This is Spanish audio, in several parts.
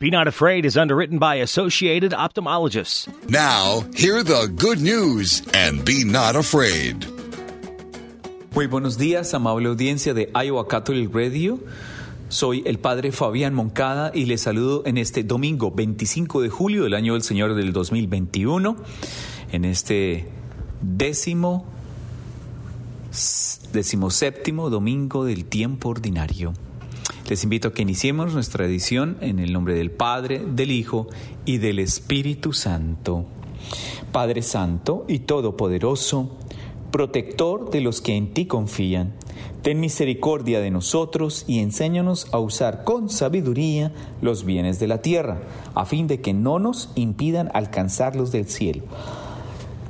Be Not Afraid is underwritten by Associated Ophthalmologists. Now, hear the good news and be not afraid. Muy buenos días, amable audiencia de Iowa Catholic Radio. Soy el padre Fabián Moncada y les saludo en este domingo 25 de julio del año del Señor del 2021, en este décimo, decimoséptimo domingo del tiempo ordinario. Les invito a que iniciemos nuestra edición en el nombre del Padre, del Hijo y del Espíritu Santo. Padre Santo y Todopoderoso, protector de los que en ti confían, ten misericordia de nosotros y enséñanos a usar con sabiduría los bienes de la tierra, a fin de que no nos impidan alcanzarlos del cielo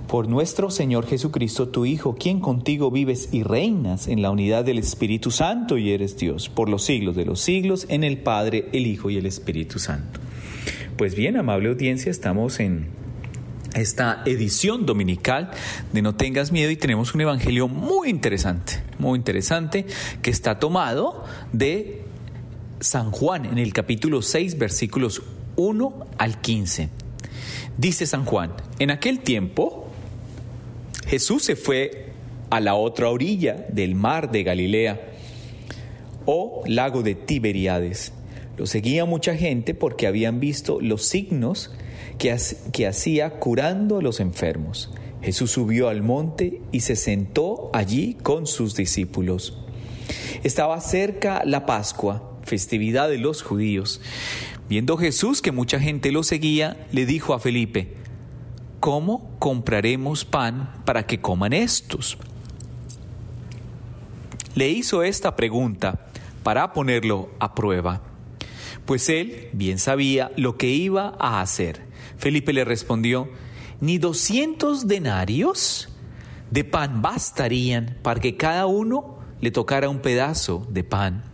por nuestro Señor Jesucristo, tu Hijo, quien contigo vives y reinas en la unidad del Espíritu Santo y eres Dios, por los siglos de los siglos, en el Padre, el Hijo y el Espíritu Santo. Pues bien, amable audiencia, estamos en esta edición dominical de No tengas miedo y tenemos un evangelio muy interesante, muy interesante, que está tomado de San Juan en el capítulo 6, versículos 1 al 15. Dice San Juan, en aquel tiempo, Jesús se fue a la otra orilla del mar de Galilea o lago de Tiberíades. Lo seguía mucha gente porque habían visto los signos que, que hacía curando a los enfermos. Jesús subió al monte y se sentó allí con sus discípulos. Estaba cerca la Pascua, festividad de los judíos. Viendo Jesús que mucha gente lo seguía, le dijo a Felipe, ¿cómo compraremos pan para que coman estos? Le hizo esta pregunta para ponerlo a prueba, pues él bien sabía lo que iba a hacer. Felipe le respondió, ni doscientos denarios de pan bastarían para que cada uno le tocara un pedazo de pan.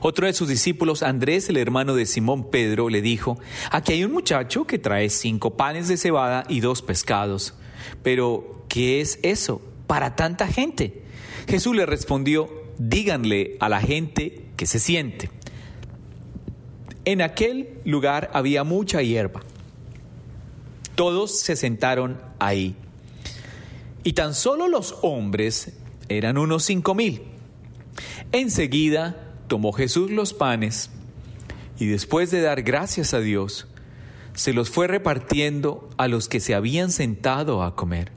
Otro de sus discípulos, Andrés, el hermano de Simón Pedro, le dijo, aquí hay un muchacho que trae cinco panes de cebada y dos pescados. Pero, ¿qué es eso para tanta gente? Jesús le respondió, díganle a la gente que se siente. En aquel lugar había mucha hierba. Todos se sentaron ahí. Y tan solo los hombres eran unos cinco mil. Enseguida tomó Jesús los panes y después de dar gracias a Dios, se los fue repartiendo a los que se habían sentado a comer.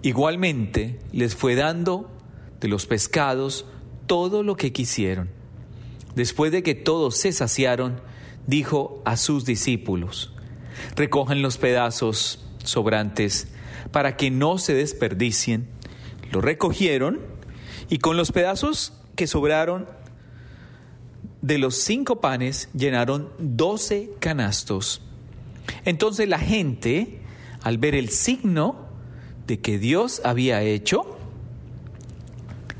Igualmente les fue dando de los pescados todo lo que quisieron. Después de que todos se saciaron, dijo a sus discípulos, recojan los pedazos sobrantes para que no se desperdicien. Lo recogieron y con los pedazos que sobraron de los cinco panes llenaron doce canastos. Entonces la gente, al ver el signo de que Dios había hecho,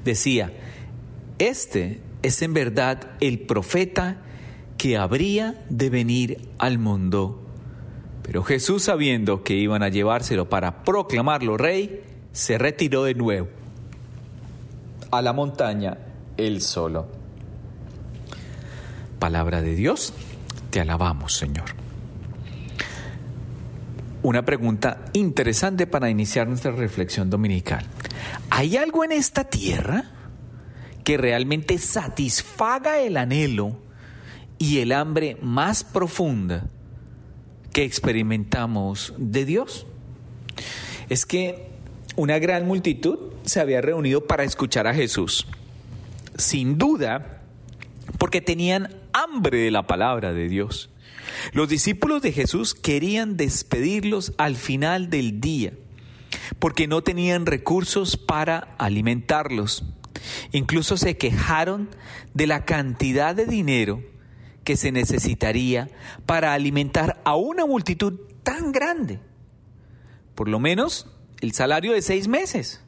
decía, este es en verdad el profeta que habría de venir al mundo. Pero Jesús, sabiendo que iban a llevárselo para proclamarlo rey, se retiró de nuevo a la montaña él solo. Palabra de Dios, te alabamos Señor. Una pregunta interesante para iniciar nuestra reflexión dominical. ¿Hay algo en esta tierra que realmente satisfaga el anhelo y el hambre más profunda que experimentamos de Dios? Es que una gran multitud se había reunido para escuchar a Jesús. Sin duda, porque tenían hambre de la palabra de Dios. Los discípulos de Jesús querían despedirlos al final del día, porque no tenían recursos para alimentarlos. Incluso se quejaron de la cantidad de dinero que se necesitaría para alimentar a una multitud tan grande. Por lo menos el salario de seis meses.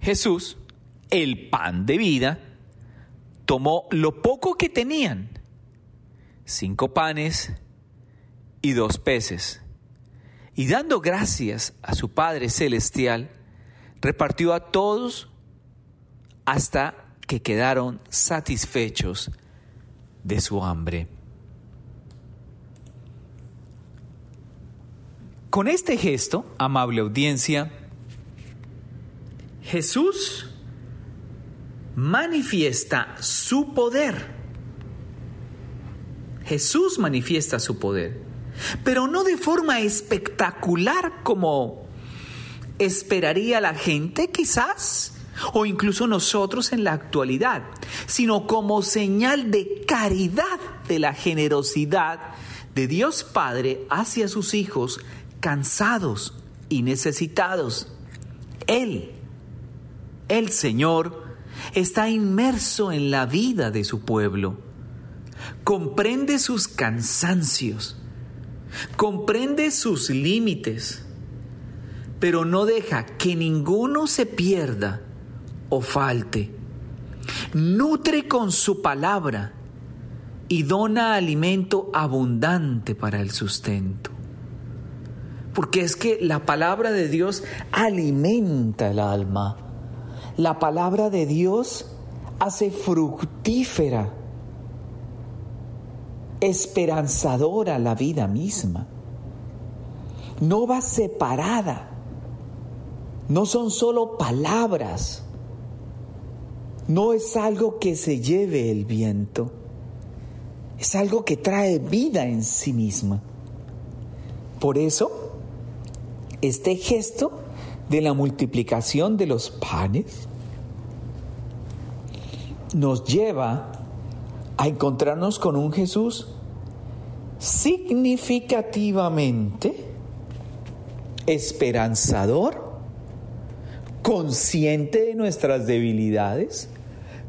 Jesús, el pan de vida, tomó lo poco que tenían, cinco panes y dos peces, y dando gracias a su Padre Celestial, repartió a todos hasta que quedaron satisfechos de su hambre. Con este gesto, amable audiencia, Jesús manifiesta su poder. Jesús manifiesta su poder, pero no de forma espectacular como esperaría la gente quizás, o incluso nosotros en la actualidad, sino como señal de caridad de la generosidad de Dios Padre hacia sus hijos cansados y necesitados. Él, el Señor, está inmerso en la vida de su pueblo. Comprende sus cansancios, comprende sus límites, pero no deja que ninguno se pierda o falte. Nutre con su palabra y dona alimento abundante para el sustento. Porque es que la palabra de Dios alimenta el alma. La palabra de Dios hace fructífera, esperanzadora la vida misma. No va separada. No son solo palabras. No es algo que se lleve el viento es algo que trae vida en sí misma. Por eso, este gesto de la multiplicación de los panes nos lleva a encontrarnos con un Jesús significativamente esperanzador, consciente de nuestras debilidades,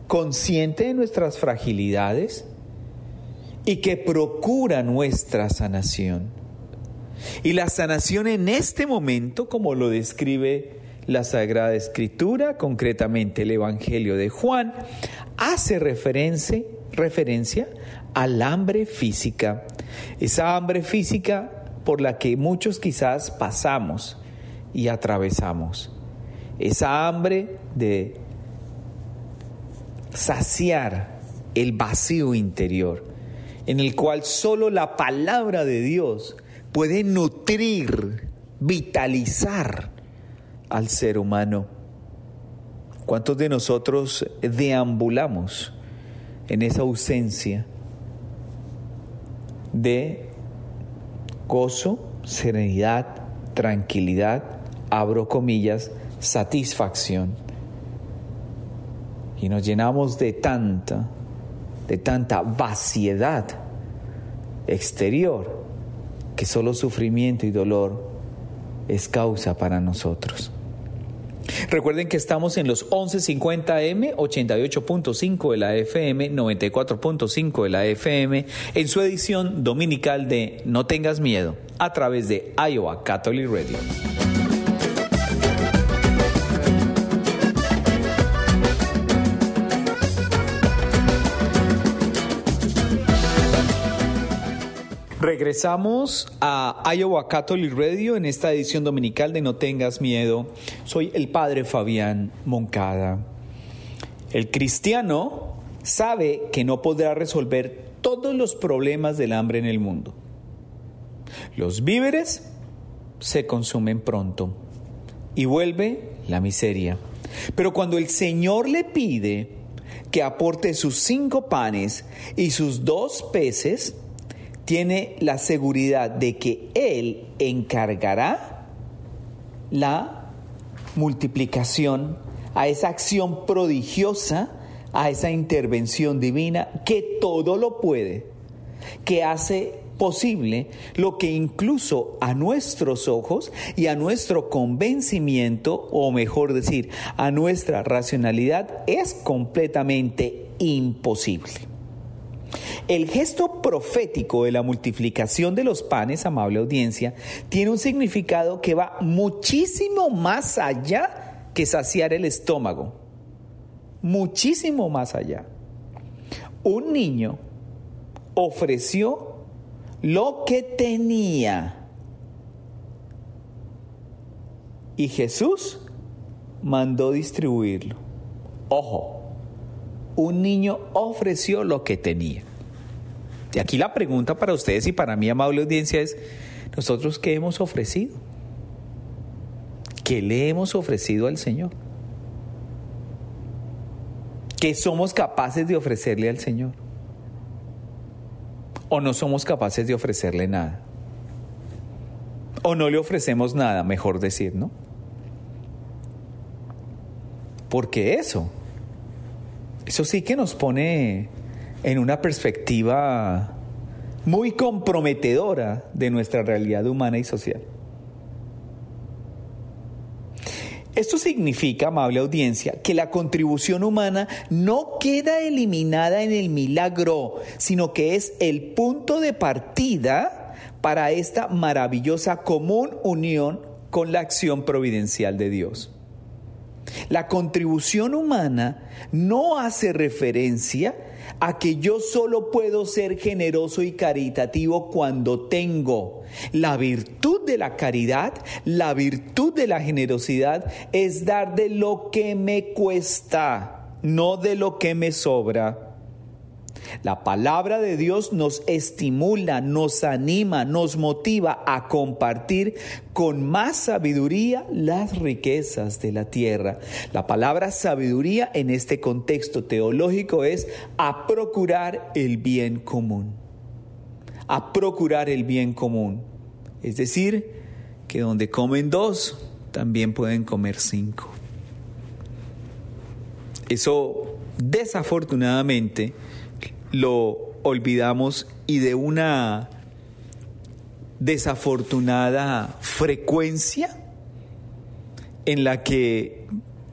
consciente de nuestras fragilidades, y que procura nuestra sanación. Y la sanación en este momento, como lo describe la Sagrada Escritura, concretamente el Evangelio de Juan, hace referencia, referencia al hambre física. Esa hambre física por la que muchos quizás pasamos y atravesamos. Esa hambre de saciar el vacío interior en el cual solo la palabra de Dios puede nutrir, vitalizar al ser humano. ¿Cuántos de nosotros deambulamos en esa ausencia de gozo, serenidad, tranquilidad, abro comillas, satisfacción? Y nos llenamos de tanta de tanta vaciedad exterior que solo sufrimiento y dolor es causa para nosotros. Recuerden que estamos en los 1150M, 88.5 de la FM, 94.5 de la FM, en su edición dominical de No tengas miedo, a través de Iowa Catholic Radio. Regresamos a Iowa Catholic Radio en esta edición dominical de No tengas miedo. Soy el padre Fabián Moncada. El cristiano sabe que no podrá resolver todos los problemas del hambre en el mundo. Los víveres se consumen pronto y vuelve la miseria. Pero cuando el Señor le pide que aporte sus cinco panes y sus dos peces, tiene la seguridad de que Él encargará la multiplicación a esa acción prodigiosa, a esa intervención divina que todo lo puede, que hace posible lo que incluso a nuestros ojos y a nuestro convencimiento, o mejor decir, a nuestra racionalidad, es completamente imposible. El gesto profético de la multiplicación de los panes, amable audiencia, tiene un significado que va muchísimo más allá que saciar el estómago. Muchísimo más allá. Un niño ofreció lo que tenía. Y Jesús mandó distribuirlo. Ojo, un niño ofreció lo que tenía. Y aquí la pregunta para ustedes y para mi amable audiencia es, ¿nosotros qué hemos ofrecido? ¿Qué le hemos ofrecido al Señor? ¿Qué somos capaces de ofrecerle al Señor? ¿O no somos capaces de ofrecerle nada? ¿O no le ofrecemos nada, mejor decir, no? Porque eso, eso sí que nos pone en una perspectiva muy comprometedora de nuestra realidad humana y social. Esto significa, amable audiencia, que la contribución humana no queda eliminada en el milagro, sino que es el punto de partida para esta maravillosa común unión con la acción providencial de Dios. La contribución humana no hace referencia a que yo solo puedo ser generoso y caritativo cuando tengo. La virtud de la caridad, la virtud de la generosidad es dar de lo que me cuesta, no de lo que me sobra. La palabra de Dios nos estimula, nos anima, nos motiva a compartir con más sabiduría las riquezas de la tierra. La palabra sabiduría en este contexto teológico es a procurar el bien común. A procurar el bien común. Es decir, que donde comen dos, también pueden comer cinco. Eso desafortunadamente lo olvidamos y de una desafortunada frecuencia en la que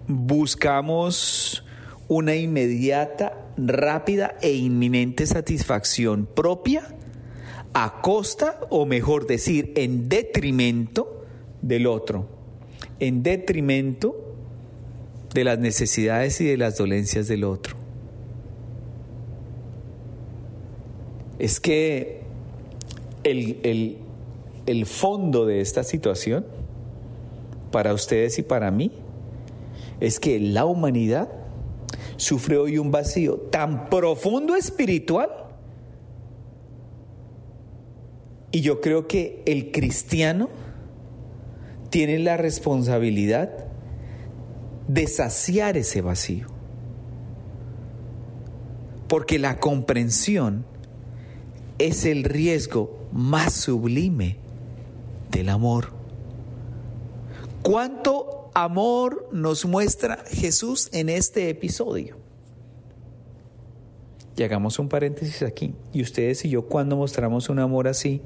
buscamos una inmediata, rápida e inminente satisfacción propia a costa, o mejor decir, en detrimento del otro, en detrimento de las necesidades y de las dolencias del otro. Es que el, el, fondo de esta situación, para ustedes y para mí, es que la humanidad sufre hoy un vacío tan profundo espiritual. Y yo creo que el cristiano tiene la responsabilidad de saciar ese vacío. Porque la comprensión es el riesgo más sublime del amor. ¿Cuánto amor nos muestra Jesús en este episodio? Y hagamos un paréntesis aquí. Y ustedes y yo, cuando mostramos un amor así,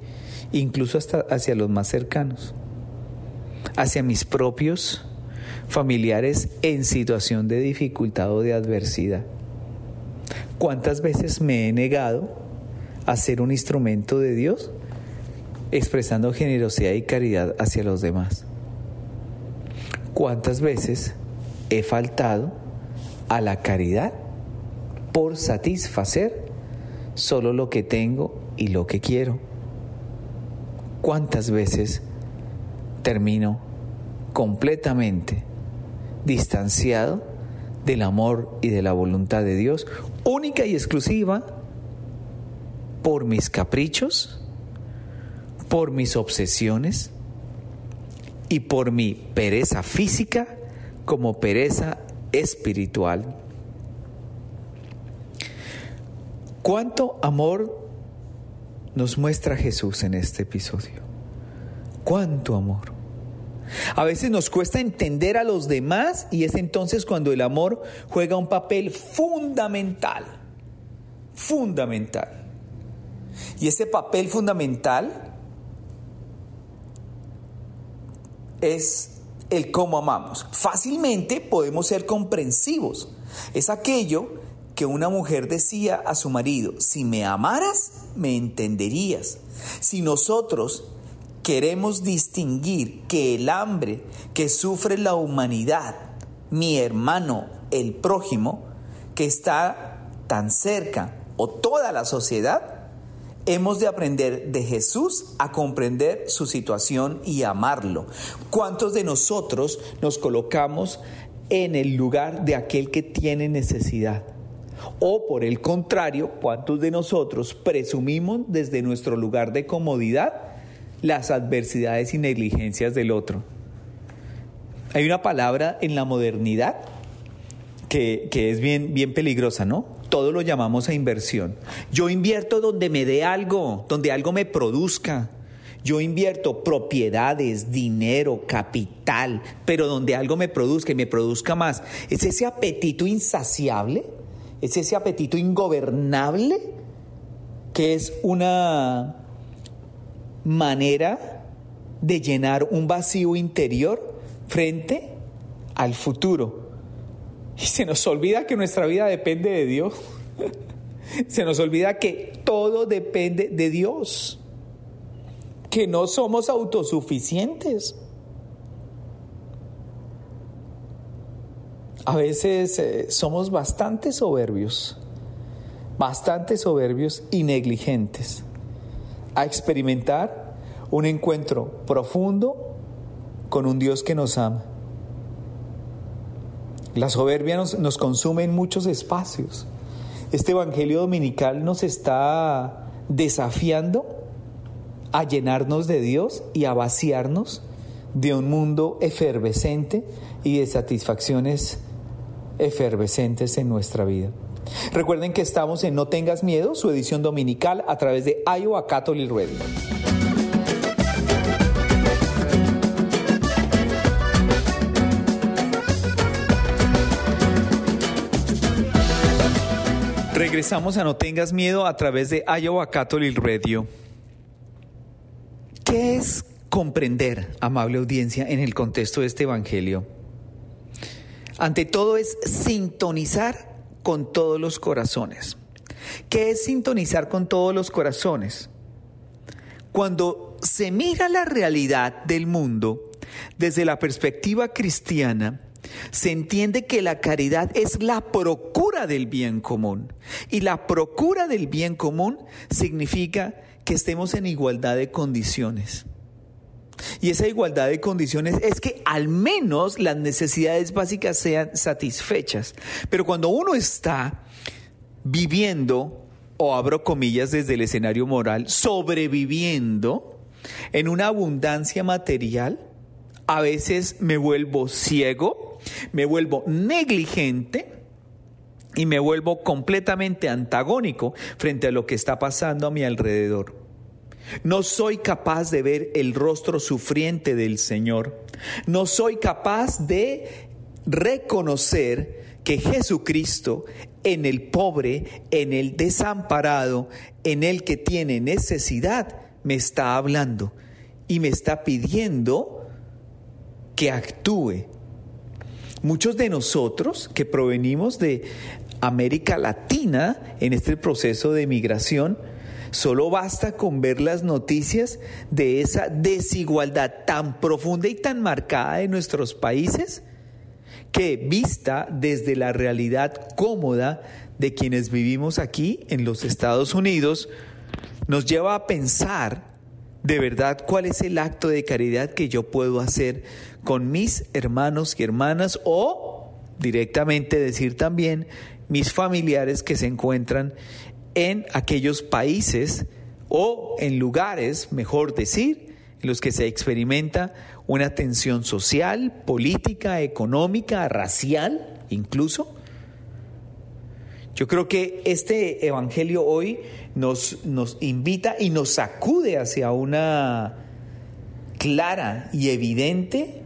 incluso hasta hacia los más cercanos, hacia mis propios familiares en situación de dificultad o de adversidad. ¿Cuántas veces me he negado a ser un instrumento de Dios, expresando generosidad y caridad hacia los demás. ¿Cuántas veces he faltado a la caridad por satisfacer solo lo que tengo y lo que quiero? ¿Cuántas veces termino completamente distanciado del amor y de la voluntad de Dios, única y exclusiva por mis caprichos, por mis obsesiones y por mi pereza física como pereza espiritual. ¿Cuánto amor nos muestra Jesús en este episodio? ¿Cuánto amor? A veces nos cuesta entender a los demás y es entonces cuando el amor juega un papel fundamental, fundamental. Y ese papel fundamental es el cómo amamos. Fácilmente podemos ser comprensivos. Es aquello que una mujer decía a su marido, si me amaras, me entenderías. Si nosotros queremos distinguir que el hambre que sufre la humanidad, mi hermano, el prójimo, que está tan cerca, o toda la sociedad, Hemos de aprender de Jesús a comprender su situación y amarlo. ¿Cuántos de nosotros nos colocamos en el lugar de aquel que tiene necesidad? O por el contrario, ¿cuántos de nosotros presumimos desde nuestro lugar de comodidad las adversidades y negligencias del otro? Hay una palabra en la modernidad que, que es bien, bien peligrosa, ¿no? Todo lo llamamos a inversión. Yo invierto donde me dé algo, donde algo me produzca. Yo invierto propiedades, dinero, capital, pero donde algo me produzca y me produzca más. ¿Es ese apetito insaciable? ¿Es ese apetito ingobernable? Que es una manera de llenar un vacío interior frente al futuro. Y se nos olvida que nuestra vida depende de Dios. Se nos olvida que todo depende de Dios. Que no somos autosuficientes. A veces eh, somos bastante soberbios, bastante soberbios y negligentes a experimentar un encuentro profundo con un Dios que nos ama. La soberbia nos, consume en muchos espacios. Este Evangelio Dominical nos está desafiando a llenarnos de Dios y a vaciarnos de un mundo efervescente y de satisfacciones efervescentes en nuestra vida. Recuerden que estamos en No Tengas Miedo, su edición dominical a través de Iowa Catholic Radio. Regresamos a No Tengas Miedo a través de Iowa Catholic Radio. ¿Qué es comprender, amable audiencia, en el contexto de este Evangelio? Ante todo es sintonizar con todos los corazones. ¿Qué es sintonizar con todos los corazones? Cuando se mira la realidad del mundo desde la perspectiva cristiana, se entiende que la caridad es la procura del bien común. Y la procura del bien común significa que estemos en igualdad de condiciones. Y esa igualdad de condiciones es que al menos las necesidades básicas sean satisfechas. Pero cuando uno está viviendo, o abro comillas desde el escenario moral, sobreviviendo en una abundancia material, a veces me vuelvo ciego, me vuelvo negligente y me vuelvo completamente antagónico frente a lo que está pasando a mi alrededor. No soy capaz de ver el rostro sufriente del Señor. No soy capaz de reconocer que Jesucristo en el pobre, en el desamparado, en el que tiene necesidad, me está hablando y me está pidiendo que actúe. Muchos de nosotros que provenimos de América Latina en este proceso de migración, Solo basta con ver las noticias de esa desigualdad tan profunda y tan marcada de nuestros países que vista desde la realidad cómoda de quienes vivimos aquí en los Estados Unidos, nos lleva a pensar de verdad cuál es el acto de caridad que yo puedo hacer con mis hermanos y hermanas o directamente decir también mis familiares que se encuentran en aquellos países o en lugares, mejor decir, en los que se experimenta una tensión social, política, económica, racial, incluso. Yo creo que este Evangelio hoy nos, nos invita y nos sacude hacia una clara y evidente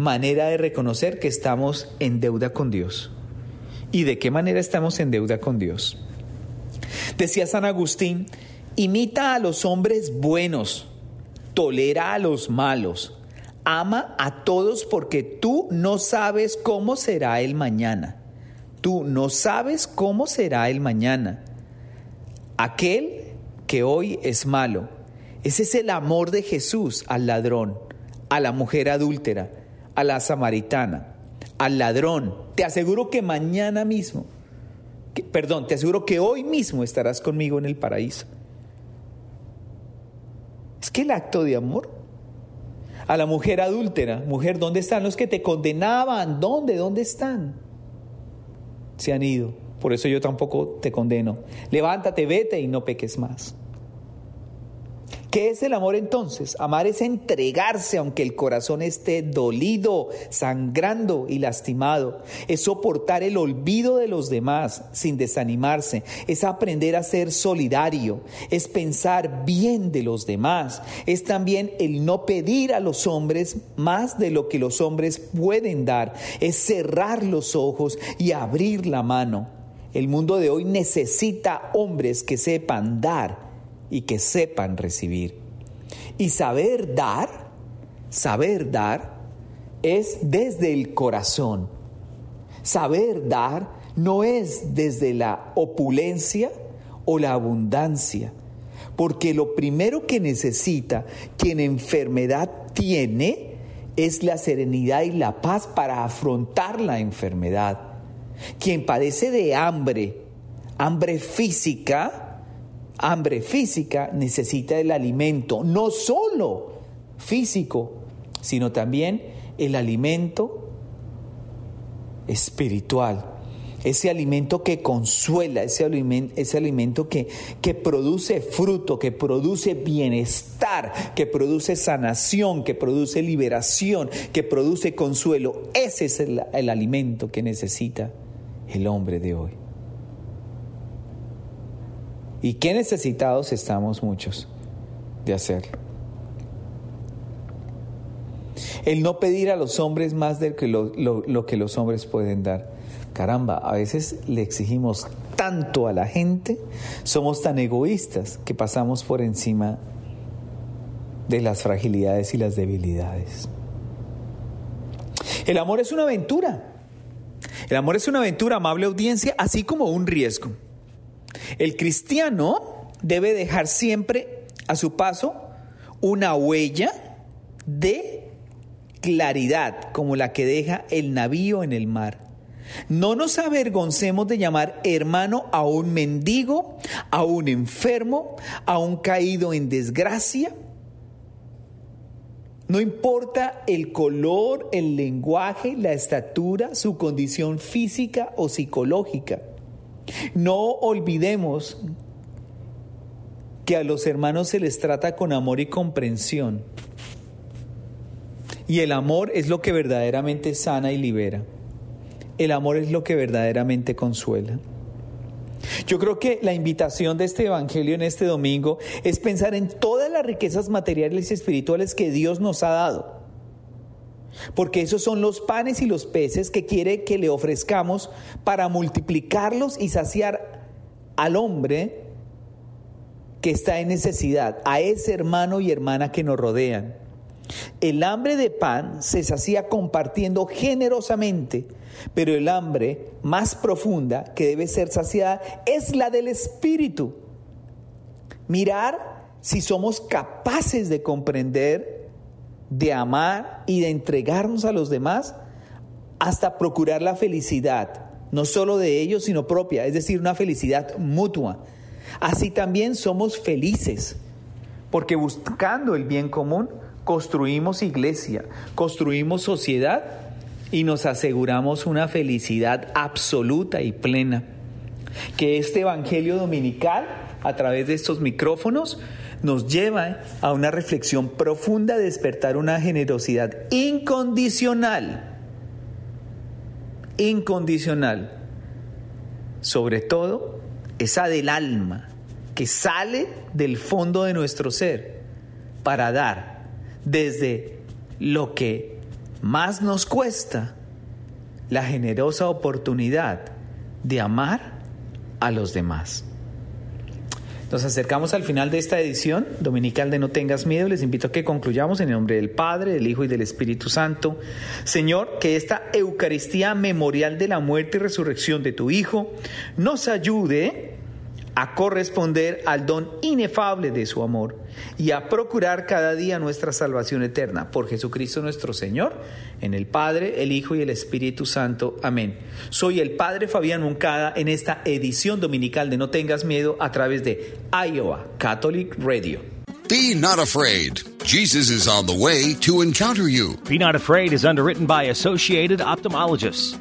manera de reconocer que estamos en deuda con Dios. ¿Y de qué manera estamos en deuda con Dios? Decía San Agustín, imita a los hombres buenos, tolera a los malos, ama a todos porque tú no sabes cómo será el mañana. Tú no sabes cómo será el mañana. Aquel que hoy es malo, ese es el amor de Jesús al ladrón, a la mujer adúltera, a la samaritana, al ladrón. Te aseguro que mañana mismo perdón, te aseguro que hoy mismo estarás conmigo en el paraíso. Es que el acto de amor a la mujer adúltera, mujer, ¿dónde están los que te condenaban? ¿Dónde? ¿Dónde están? Se han ido. Por eso yo tampoco te condeno. Levántate, vete y no peques más. ¿Qué es el amor entonces? Amar es entregarse aunque el corazón esté dolido, sangrando y lastimado. Es soportar el olvido de los demás sin desanimarse. Es aprender a ser solidario. Es pensar bien de los demás. Es también el no pedir a los hombres más de lo que los hombres pueden dar. Es cerrar los ojos y abrir la mano. El mundo de hoy necesita hombres que sepan dar y que sepan recibir. Y saber dar, saber dar, es desde el corazón. Saber dar no es desde la opulencia o la abundancia, porque lo primero que necesita quien enfermedad tiene es la serenidad y la paz para afrontar la enfermedad. Quien padece de hambre, hambre física, hambre física necesita el alimento, no solo físico, sino también el alimento espiritual. Ese alimento que consuela, ese alimento, ese alimento que, que produce fruto, que produce bienestar, que produce sanación, que produce liberación, que produce consuelo. Ese es el alimento que necesita el hombre de hoy. Y qué necesitados estamos muchos de hacerlo. El no pedir a los hombres más de lo, lo, que los hombres pueden dar. Caramba, a veces le exigimos tanto a la gente, somos tan egoístas que pasamos por encima de las fragilidades y las debilidades. El amor es una aventura. El amor es una aventura, amable audiencia, así como un riesgo. El cristiano debe dejar siempre a su paso una huella de claridad como la que deja el navío en el mar. No nos avergoncemos de llamar hermano a un mendigo, a un enfermo, a un caído en desgracia. No importa el color, el lenguaje, la estatura, su condición física o psicológica. No olvidemos que a los hermanos se les trata con amor y comprensión. Y el amor es lo que verdaderamente sana y libera. El amor es lo que verdaderamente consuela. Yo creo que la invitación de este Evangelio en este domingo es pensar en todas las riquezas materiales y espirituales que Dios nos ha dado porque esos son los panes y los peces que quiere que le ofrezcamos para multiplicarlos y saciar al hombre que está en necesidad, a ese hermano y hermana que nos rodean. El hambre de pan se sacía compartiendo generosamente, pero el hambre más profunda que debe ser saciada es la del espíritu. Mirar si somos capaces de comprender de amar y de entregarnos a los demás hasta procurar la felicidad, no solo de ellos, sino propia, es decir, una felicidad mutua. Así también somos felices, porque buscando el bien común, construimos iglesia, construimos sociedad y nos aseguramos una felicidad absoluta y plena. Que este Evangelio Dominical, a través de estos micrófonos, nos lleva a una reflexión profunda de despertar una generosidad incondicional, incondicional, sobre todo esa del alma, que sale del fondo de nuestro ser para dar desde lo que más nos cuesta la generosa oportunidad de amar a los demás. Nos acercamos al final de esta edición dominical de No tengas miedo. Les invito a que concluyamos en el nombre del Padre, del Hijo y del Espíritu Santo. Señor, que esta Eucaristía memorial de la muerte y resurrección de tu Hijo nos ayude a corresponder al don inefable de su amor y a procurar cada día nuestra salvación eterna por Jesucristo nuestro Señor, en el Padre, el Hijo y el Espíritu Santo. Amén. Soy el Padre Fabián Moncada en esta edición dominical de No tengas miedo a través de Iowa Catholic Radio. Be not afraid. Jesus is on the way to encounter you. Be Not Afraid is underwritten by Associated Ophthalmologists.